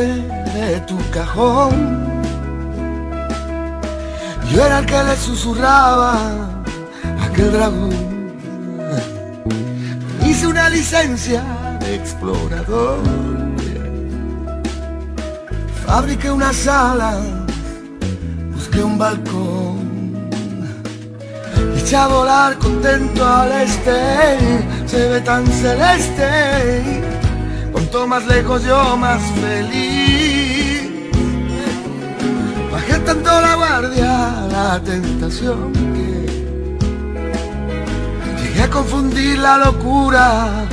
De tu cajón. Yo era el que le susurraba a aquel dragón. Hice una licencia de explorador. Fabriqué una sala, busqué un balcón. Eché a volar contento al este, se ve tan celeste. Más lejos yo más feliz. Bajé tanto la guardia, la tentación que llegué a confundir la locura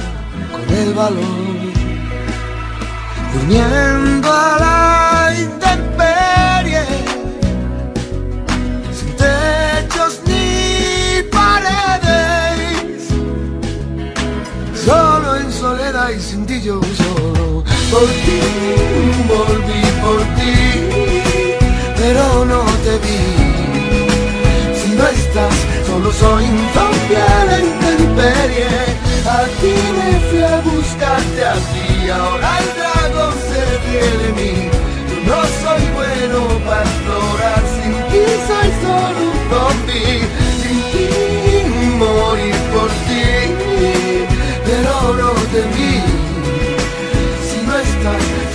con el valor. Durmiendo a la intemperie, sin techos ni paredes, solo en soledad y sin ti yo solo. Por ti volví por ti, pero no te vi. Si no estás, solo soy zombie a intemperie. A ti me fui a buscarte a ti, ahora el dragón se ríe de mí. Yo no soy bueno para explorar, sin ti soy solo un zombie. Sin ti morir por ti, pero no te vi.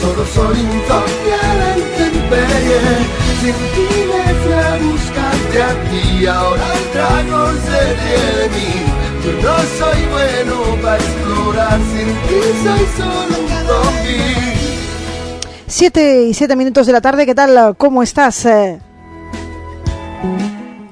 Si no estás, solo soy un zombie a la intemperie. Sin ti fui a buscarte a ti, ahora el dragón se de mí. Yo no soy bueno para explorar, sin ti soy solo un zombie. 7 y 7 minutos de la tarde, ¿qué tal? ¿Cómo estás?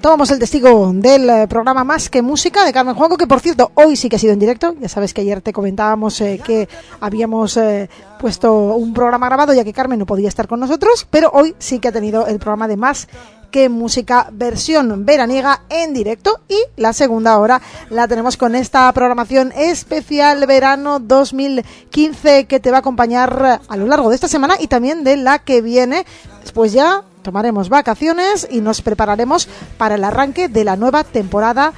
Tomamos el testigo del eh, programa Más que Música de Carmen Juanco, que por cierto, hoy sí que ha sido en directo. Ya sabes que ayer te comentábamos eh, que habíamos eh, puesto un programa grabado ya que Carmen no podía estar con nosotros, pero hoy sí que ha tenido el programa de Más que Música versión veraniega en directo y la segunda hora la tenemos con esta programación especial verano 2015 que te va a acompañar a lo largo de esta semana y también de la que viene. Después ya tomaremos vacaciones y nos prepararemos para el arranque de la nueva temporada,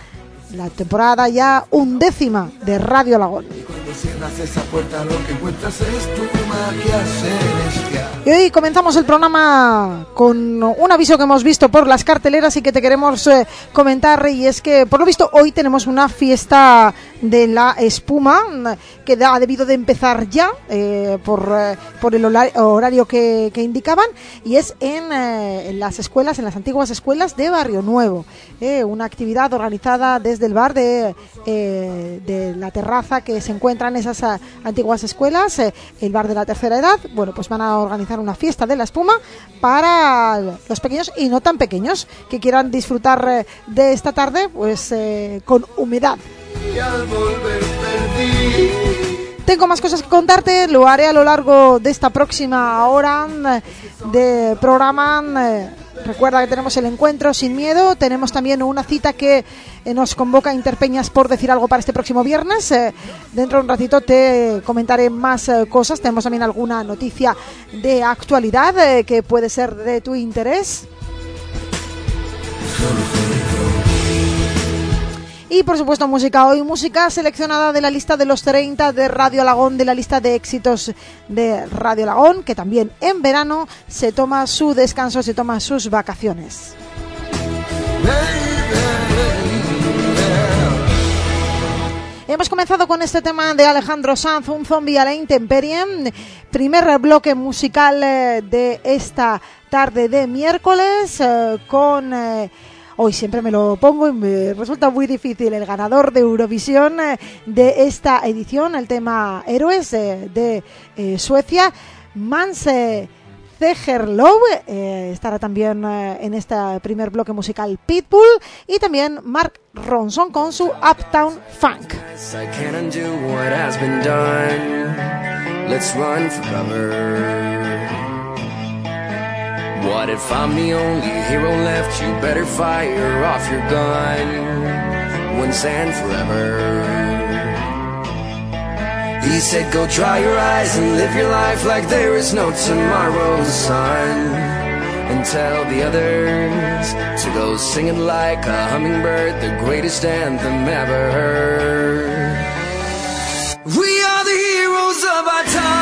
la temporada ya undécima de Radio Alagón. Cierras esa puerta lo que encuentras es tu celestial. Y hoy comenzamos el programa con un aviso que hemos visto por las carteleras y que te queremos eh, comentar y es que por lo visto hoy tenemos una fiesta de la espuma mm, que ha debido de empezar ya eh, por, eh, por el horario que, que indicaban y es en, eh, en las escuelas, en las antiguas escuelas de Barrio Nuevo. eh, una actividad organizada desde el bar de, eh, de la terraza que se encuentra en esas ah, antiguas escuelas, eh, el bar de la tercera edad. Bueno, pues van a organizar una fiesta de la espuma para los pequeños y no tan pequeños que quieran disfrutar eh, de esta tarde pues eh, con humedad. Y al volver perdí. Tengo más cosas que contarte, lo haré a lo largo de esta próxima hora de programa. Recuerda que tenemos el encuentro sin miedo, tenemos también una cita que eh, nos convoca a Interpeñas por decir algo para este próximo viernes. Eh, Dentro de un ratito te comentaré más eh, cosas, tenemos también alguna noticia de actualidad que puede ser de tu interés. Y por supuesto música hoy, música seleccionada de la lista de los 30 de Radio Alagón, de la lista de éxitos de Radio Alagón, que también en verano se toma su descanso, se toma sus vacaciones. Hemos comenzado con este tema de Alejandro Sanz, un zombie a la intemperie, primer bloque musical eh, de esta tarde de miércoles eh, con... Hoy siempre me lo pongo y me resulta muy difícil. El ganador de Eurovisión eh, de esta edición, el tema Héroes eh, de eh, Suecia, Manse Zegerlow, eh, estará también en este primer bloque musical Pitbull y también Mark Ronson con su Uptown Funk. Let's run. What if I'm the only hero left? You better fire off your gun once and forever. He said, Go dry your eyes and live your life like there is no tomorrow, son. And tell the others to go singing like a hummingbird, the greatest anthem ever heard. We are the heroes of our time.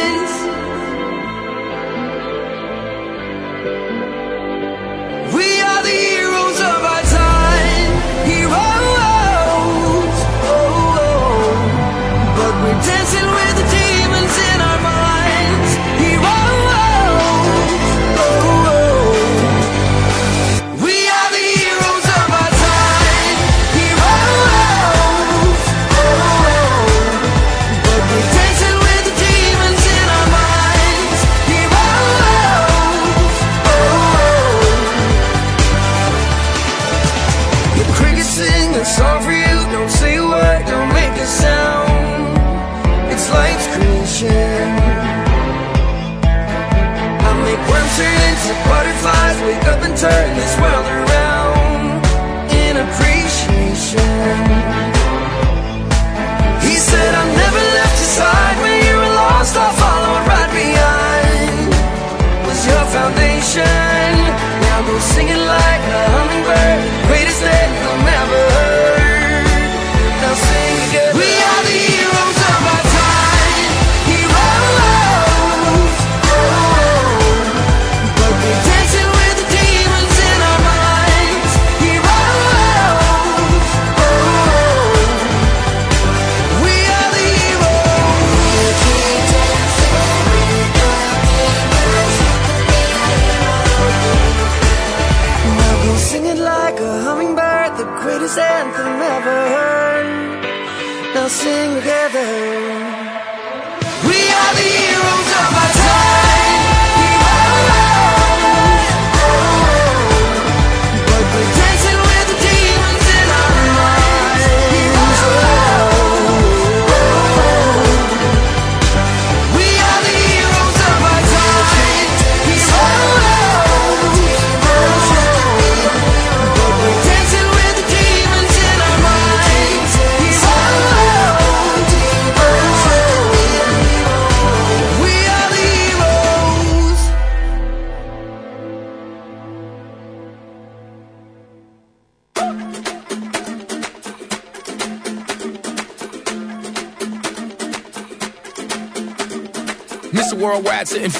say.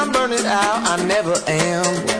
I'm burning out, I never am.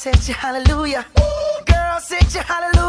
set you hallelujah. Ooh, girl, set you hallelujah.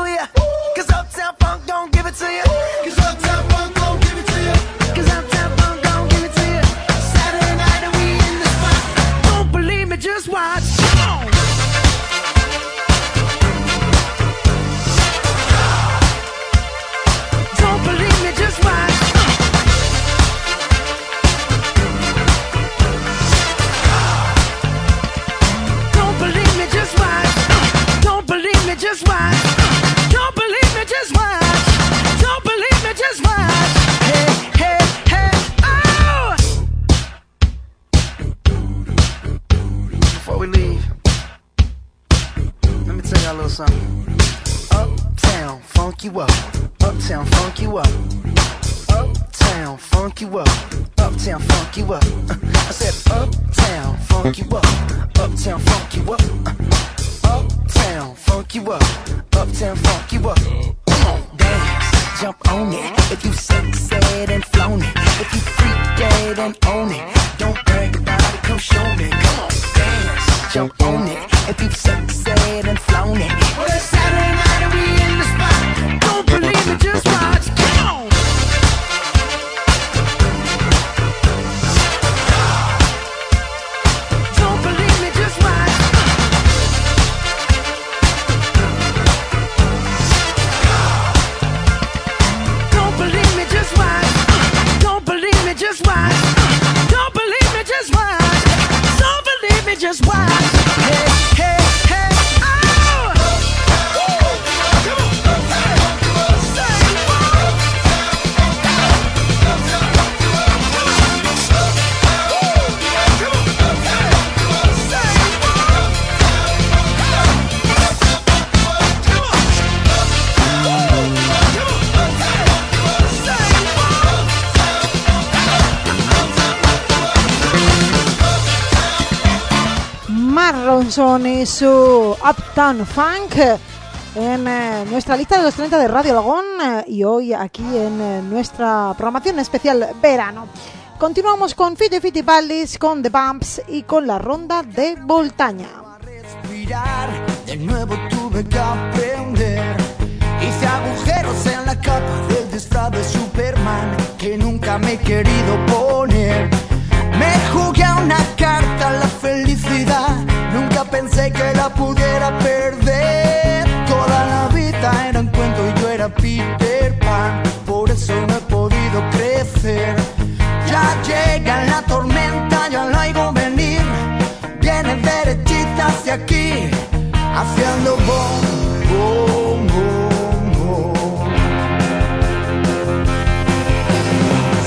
Johnson y su Uptown Funk en eh, nuestra lista de los 30 de Radio Lagón eh, y hoy aquí en eh, nuestra programación especial verano. Continuamos con Fiti Ballis, con The Bumps y con la ronda de Voltaña. me a una carta la felicidad, pensé que la pudiera perder. Toda la vida era un cuento y yo era Peter Pan, por eso no he podido crecer. Ya llega la tormenta, ya la oigo venir, viene derechita hacia aquí, haciendo bom, bom, bom, bom.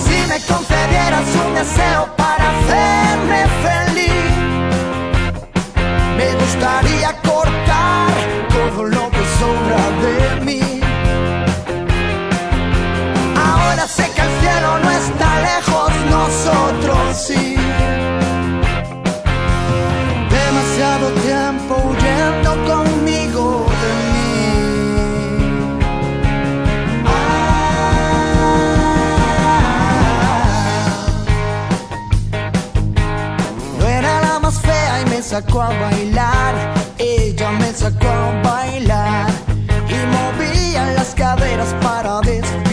Si me concedieras un deseo para hacerme nosotros sí. Demasiado tiempo huyendo conmigo de mí. No era la más fea y me sacó a bailar. Ella me sacó a bailar y movía las caderas para despistar,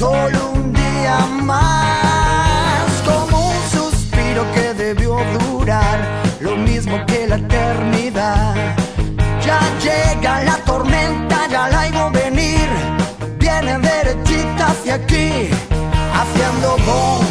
solo un día más. Como un suspiro que debió durar lo mismo que la eternidad. Ya llega la tormenta, ya la oigo venir. Viene derechita hacia aquí, haciendo bom,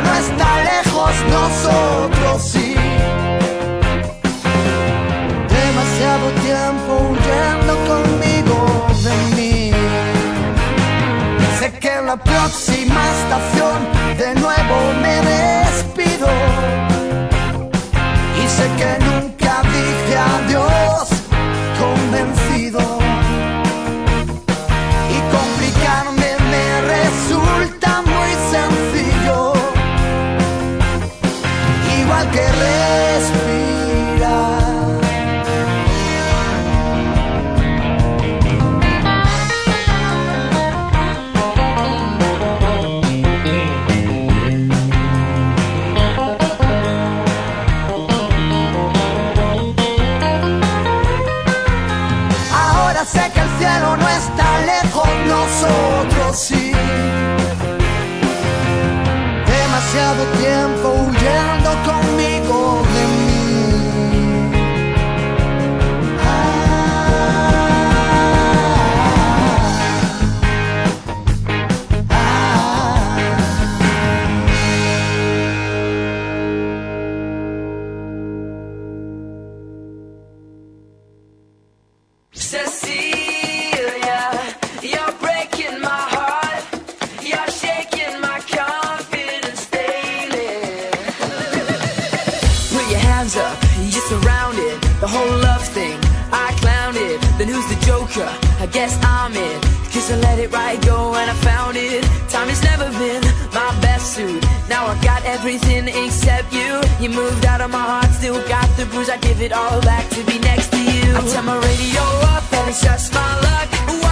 no está lejos, nosotros sí. Demasiado tiempo huyendo conmigo de mí. Sé que en la próxima estación de nuevo me despido. Y sé que nunca dije adiós I guess I'm it. Cause I let it right go and I found it. Time has never been my best suit. Now I've got everything except you. You moved out of my heart, still got the bruise. I give it all back to be next to you. I turn my radio up and it's just my luck. Ooh,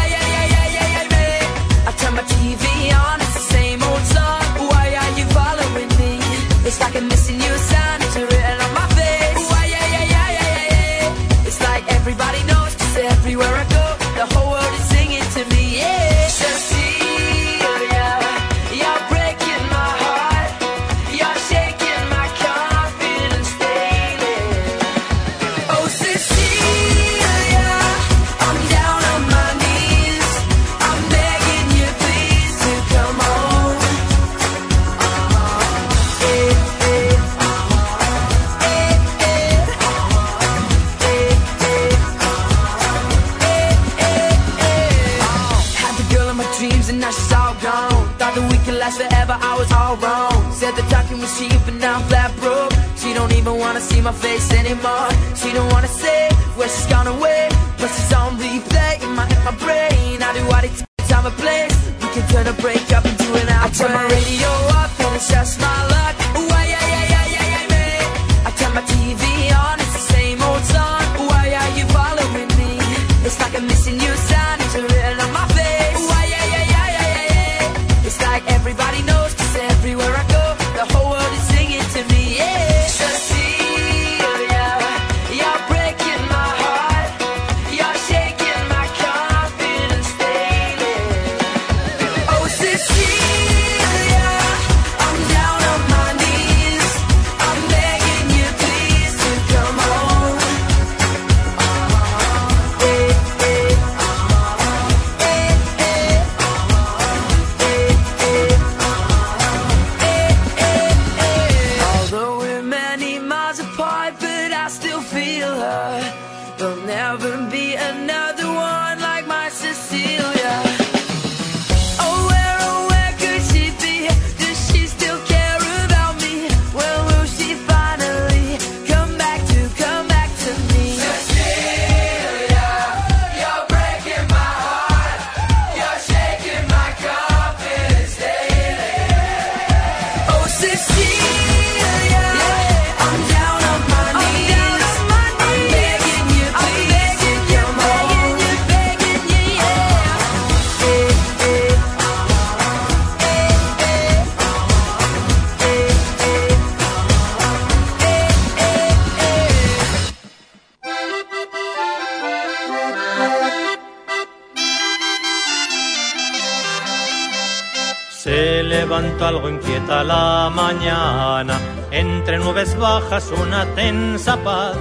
inquieta la mañana, entre nubes bajas una tensa paz.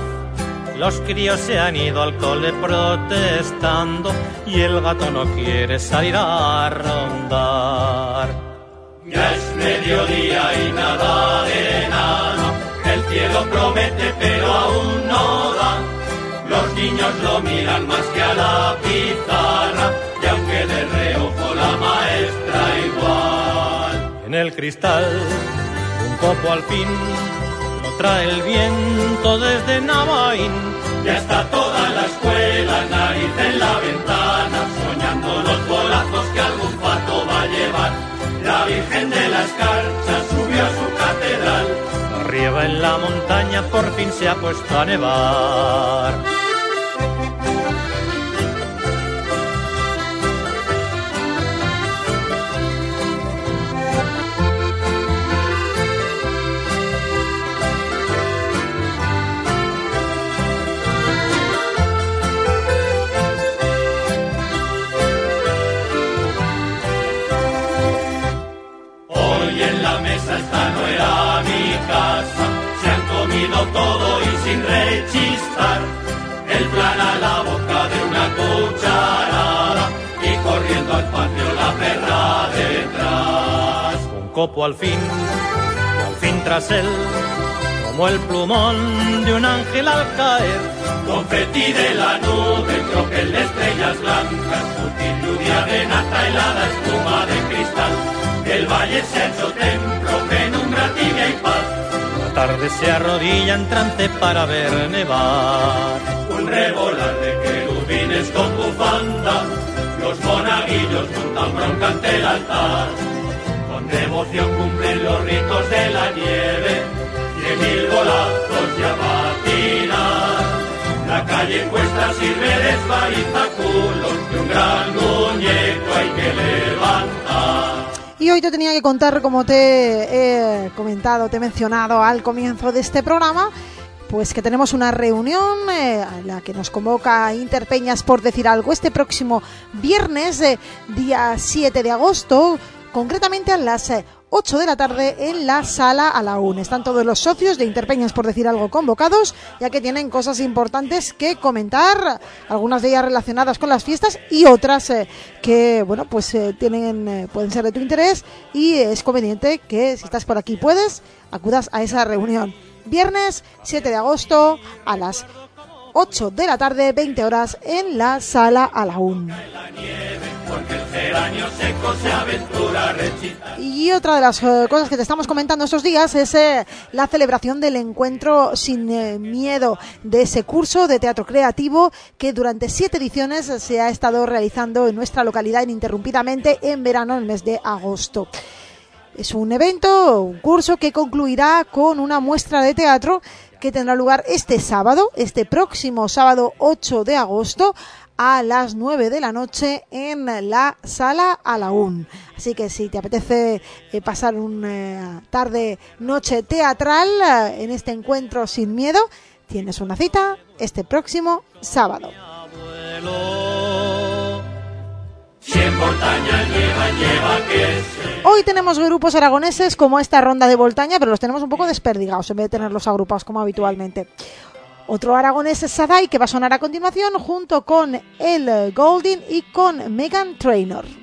Los críos se han ido al cole protestando y el gato no quiere salir a rondar. Ya es mediodía y nada de nada, el cielo promete pero aún no da. Los niños lo miran más que a la pizarra En el cristal, un copo al fin, lo trae el viento desde Navaín. Ya está toda la escuela, nariz en la ventana, soñando los golazos que algún pato va a llevar. La Virgen de la Escarcha subió a su catedral. Arriba en la montaña por fin se ha puesto a nevar. Todo y sin rechistar. El plan a la boca de una cucharada y corriendo al patio la perra detrás. Un copo al fin, al fin tras él, como el plumón de un ángel al caer. Confeti de la nube, tropel de estrellas blancas, sutil lluvia de nata helada, espuma de cristal. El valle ha hecho templo, penumbra tibia y tarde se arrodilla en trance para ver nevar. Un revolar de querubines con bufanda, los monaguillos montan bronca ante el altar. Con devoción cumplen los ritos de la nieve, y mil golazos ya patinar. La calle cuesta sirve de esparizaculos, que un gran muñeco hay que levantar. Y hoy te tenía que contar, como te he comentado, te he mencionado al comienzo de este programa, pues que tenemos una reunión eh, a la que nos convoca Interpeñas por decir algo este próximo viernes, eh, día 7 de agosto, concretamente a las eh, 8 de la tarde en la sala a la UN. Están todos los socios de Interpeñas, por decir algo, convocados, ya que tienen cosas importantes que comentar, algunas de ellas relacionadas con las fiestas y otras eh, que, bueno, pues eh, tienen, eh, pueden ser de tu interés y es conveniente que si estás por aquí puedes, acudas a esa reunión. Viernes 7 de agosto a las 8 de la tarde, 20 horas, en la sala a la UN. porque el geranio seco se aventura a rechitar. Y otra de las eh, cosas que te estamos comentando estos días es eh, la celebración del encuentro sin eh, miedo de ese curso de teatro creativo que durante siete ediciones se ha estado realizando en nuestra localidad ininterrumpidamente en verano, en el mes de agosto. Es un evento, un curso que concluirá con una muestra de teatro que tendrá lugar este sábado, este próximo sábado 8 de agosto, a las 9 de la noche en la sala Alaún. Así que si te apetece eh, pasar una tarde, noche teatral eh, en este encuentro sin miedo, tienes una cita este próximo sábado. Hoy tenemos grupos aragoneses como esta ronda de Voltaña, pero los tenemos un poco desperdigados en vez de tenerlos agrupados como habitualmente. Otro aragonés es Sadai, que va a sonar a continuación junto con el Golding y con Megan Trainor.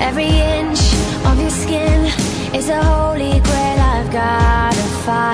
Every inch of your skin is a holy grail I've gotta find.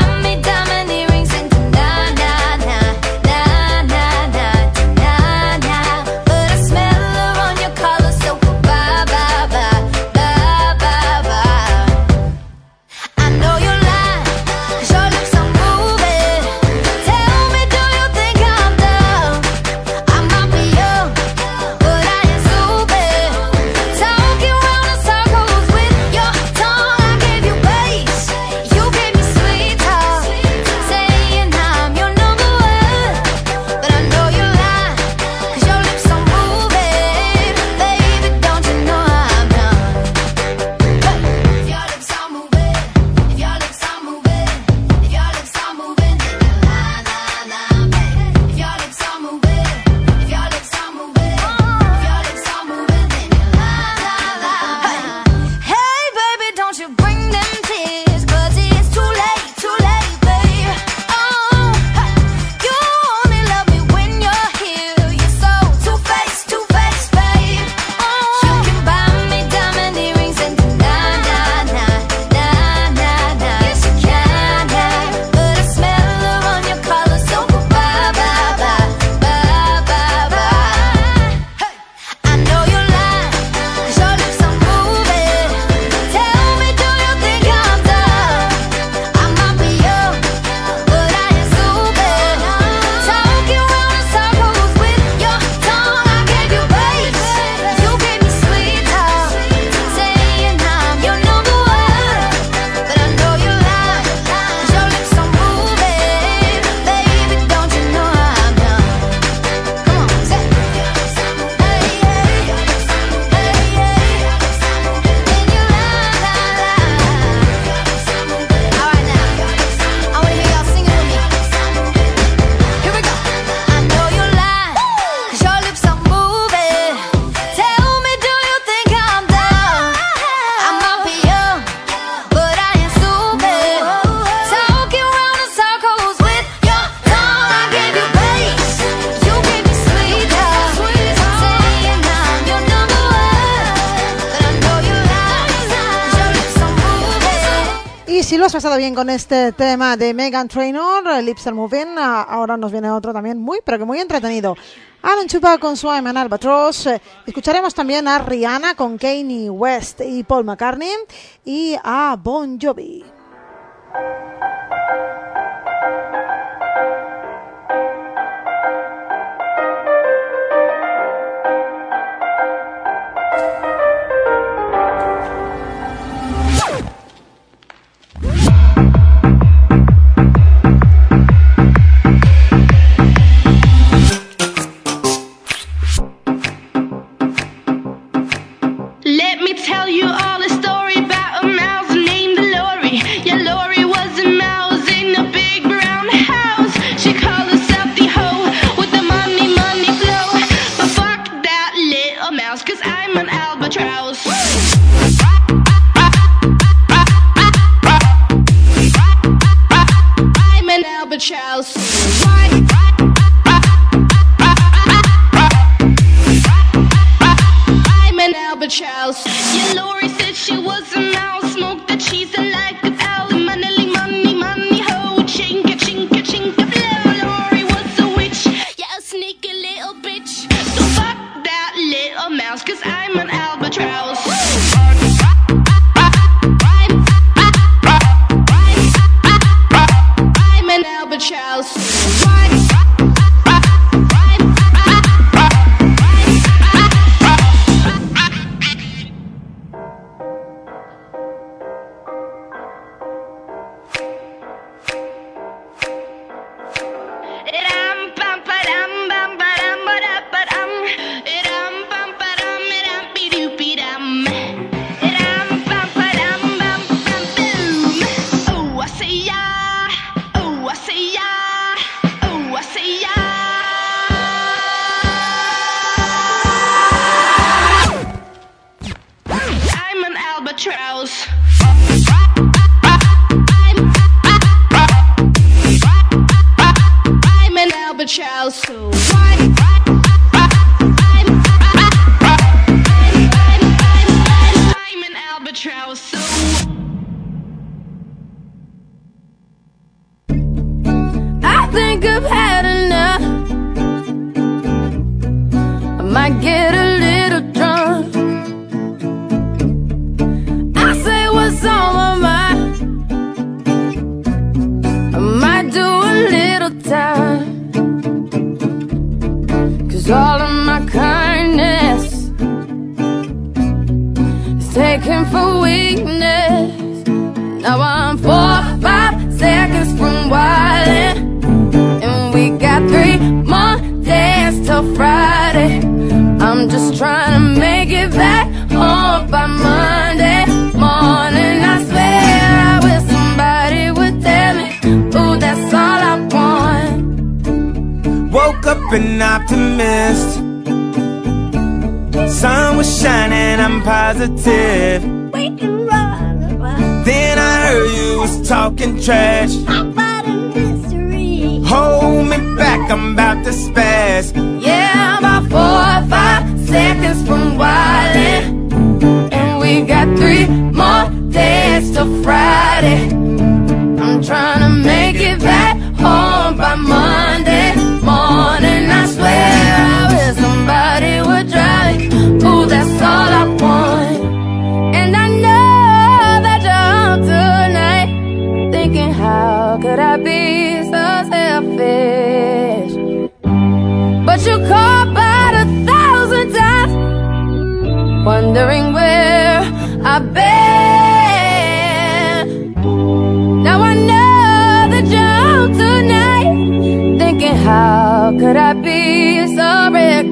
pasado bien con este tema de Megan Trainor, Lipster Moving. Ah, ahora nos viene otro también muy, pero que muy entretenido. Alan Chupa con Swyman and Albatross. Eh, escucharemos también a Rihanna con Kanye West y Paul McCartney y a Bon Jovi.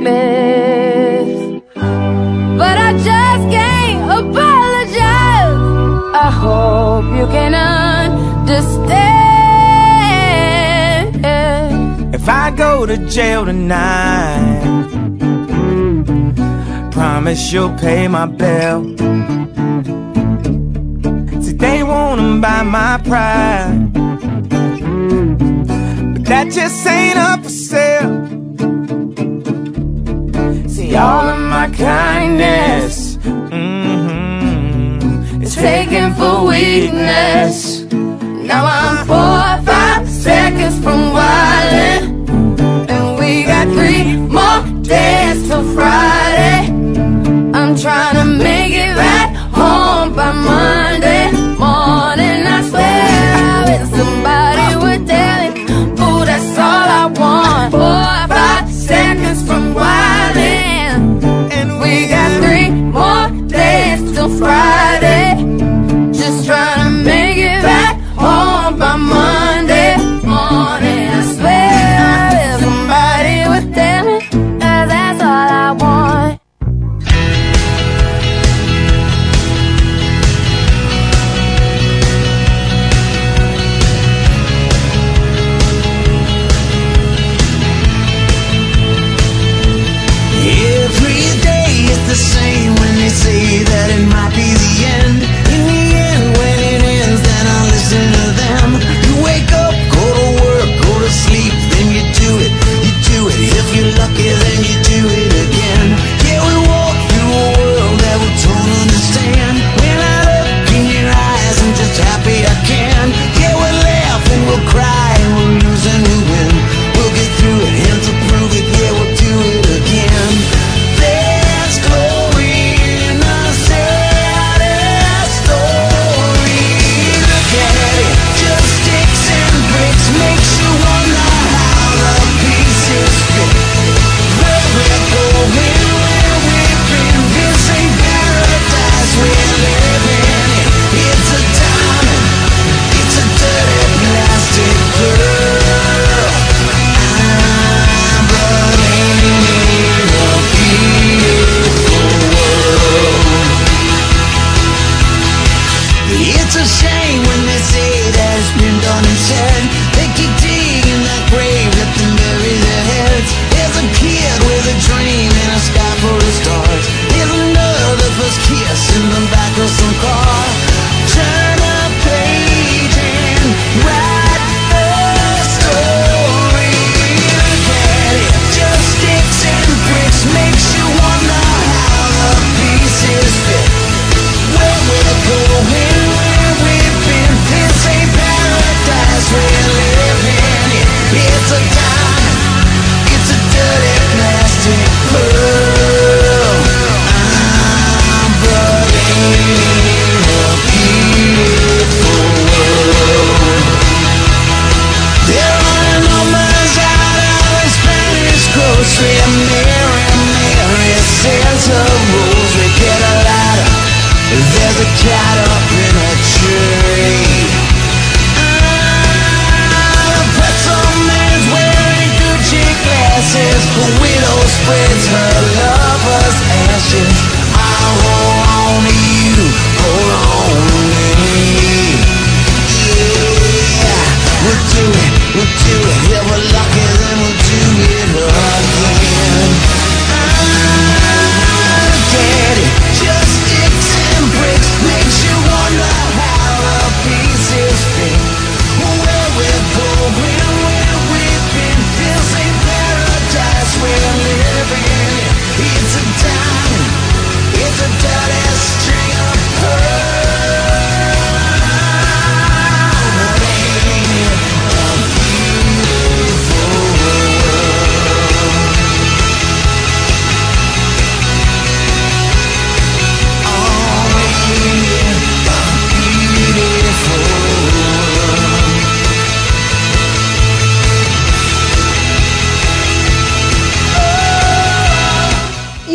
surface. But I just can't apologize. I hope you can understand. If I go to jail tonight, promise you'll pay my bill. See, they wanna buy my pride. But that just ain't up all of my kindness. Mm-hmm. It's taken for weakness. Now I'm full.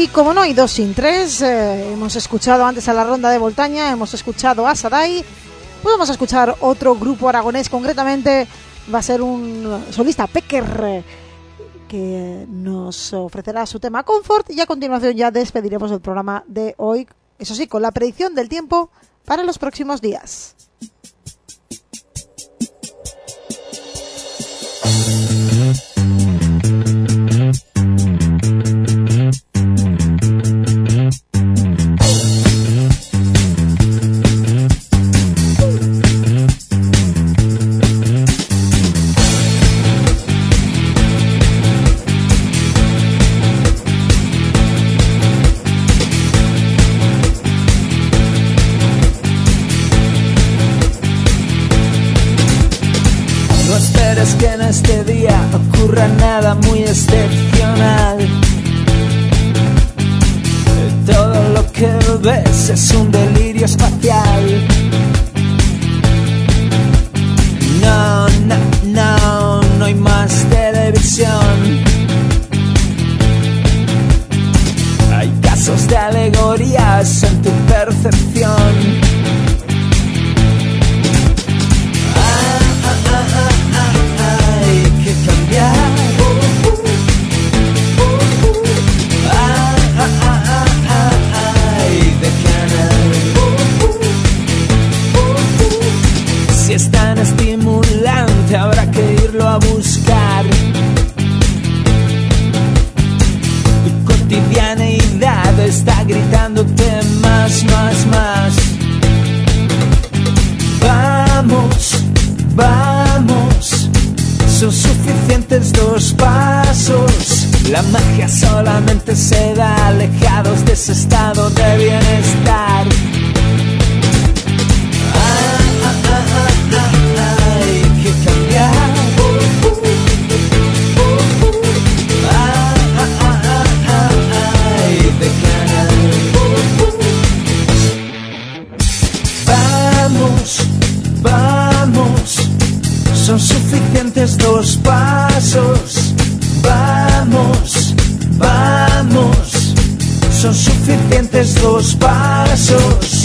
Y como no hay dos sin tres, eh, hemos escuchado antes a la ronda de Voltaña, hemos escuchado a Sadai, pues vamos a escuchar otro grupo aragonés, concretamente va a ser un solista Pecker que nos ofrecerá su tema Comfort y a continuación ya despediremos el programa de hoy, eso sí, con la predicción del tiempo para los próximos días. La magia solamente se da alejados de ese estado de bienestar. Ah, ah, ah, hay que cambiar. Hay de. Vamos, vamos, son suficientes dos pasos. Son suficientes dos pasos.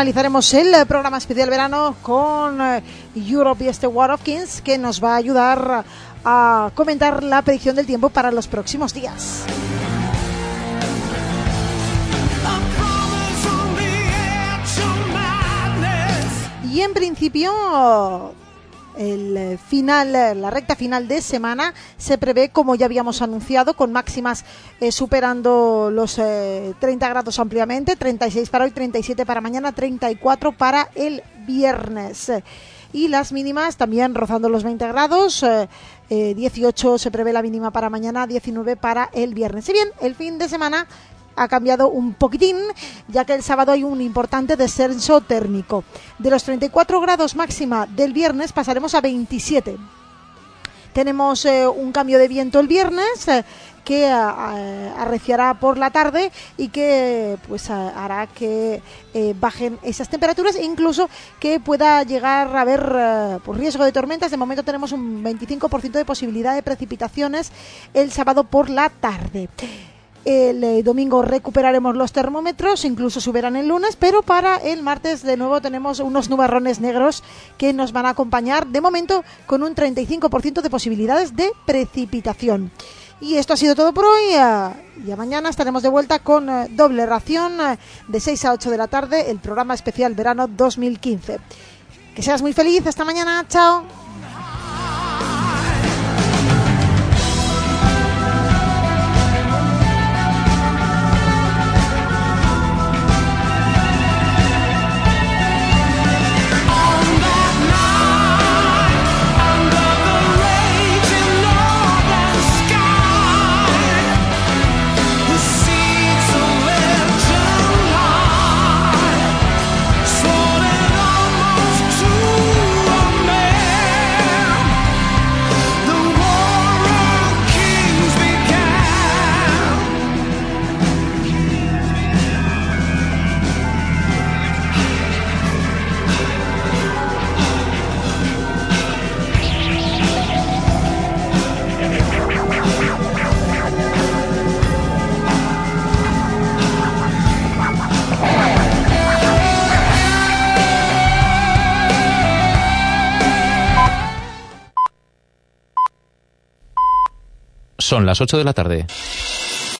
Finalizaremos el programa especial verano con eh, Europe y este War of Kings que nos va a ayudar a comentar la predicción del tiempo para los próximos días. Y en principio el eh, final, eh, la recta final de semana se prevé, como ya habíamos anunciado, con máximas eh, superando los eh, 30 grados ampliamente, 36 para hoy, 37 para mañana, 34 para el viernes. Y las mínimas también rozando los 20 grados, eh, eh, 18 se prevé la mínima para mañana, 19 para el viernes. Si bien el fin de semana ha cambiado un poquitín, ya que el sábado hay un importante descenso térmico. De los 34 grados máxima del viernes pasaremos a 27. Tenemos eh, un cambio de viento el viernes eh, que eh, arreciará por la tarde y que pues hará que bajen esas temperaturas e incluso que pueda llegar a haber pues, riesgo de tormentas. De momento tenemos un 25% de posibilidad de precipitaciones el sábado por la tarde. El eh, domingo recuperaremos los termómetros, incluso subirán el lunes, pero para el martes de nuevo tenemos unos nubarrones negros que nos van a acompañar de momento con un 35% de posibilidades de precipitación. Y esto ha sido todo por hoy. eh, Ya mañana estaremos de vuelta con eh, doble ración de 6 a 8 de la tarde, el programa especial verano 2015. Que seas muy feliz. Hasta mañana. Chao. Son las 8 de la tarde.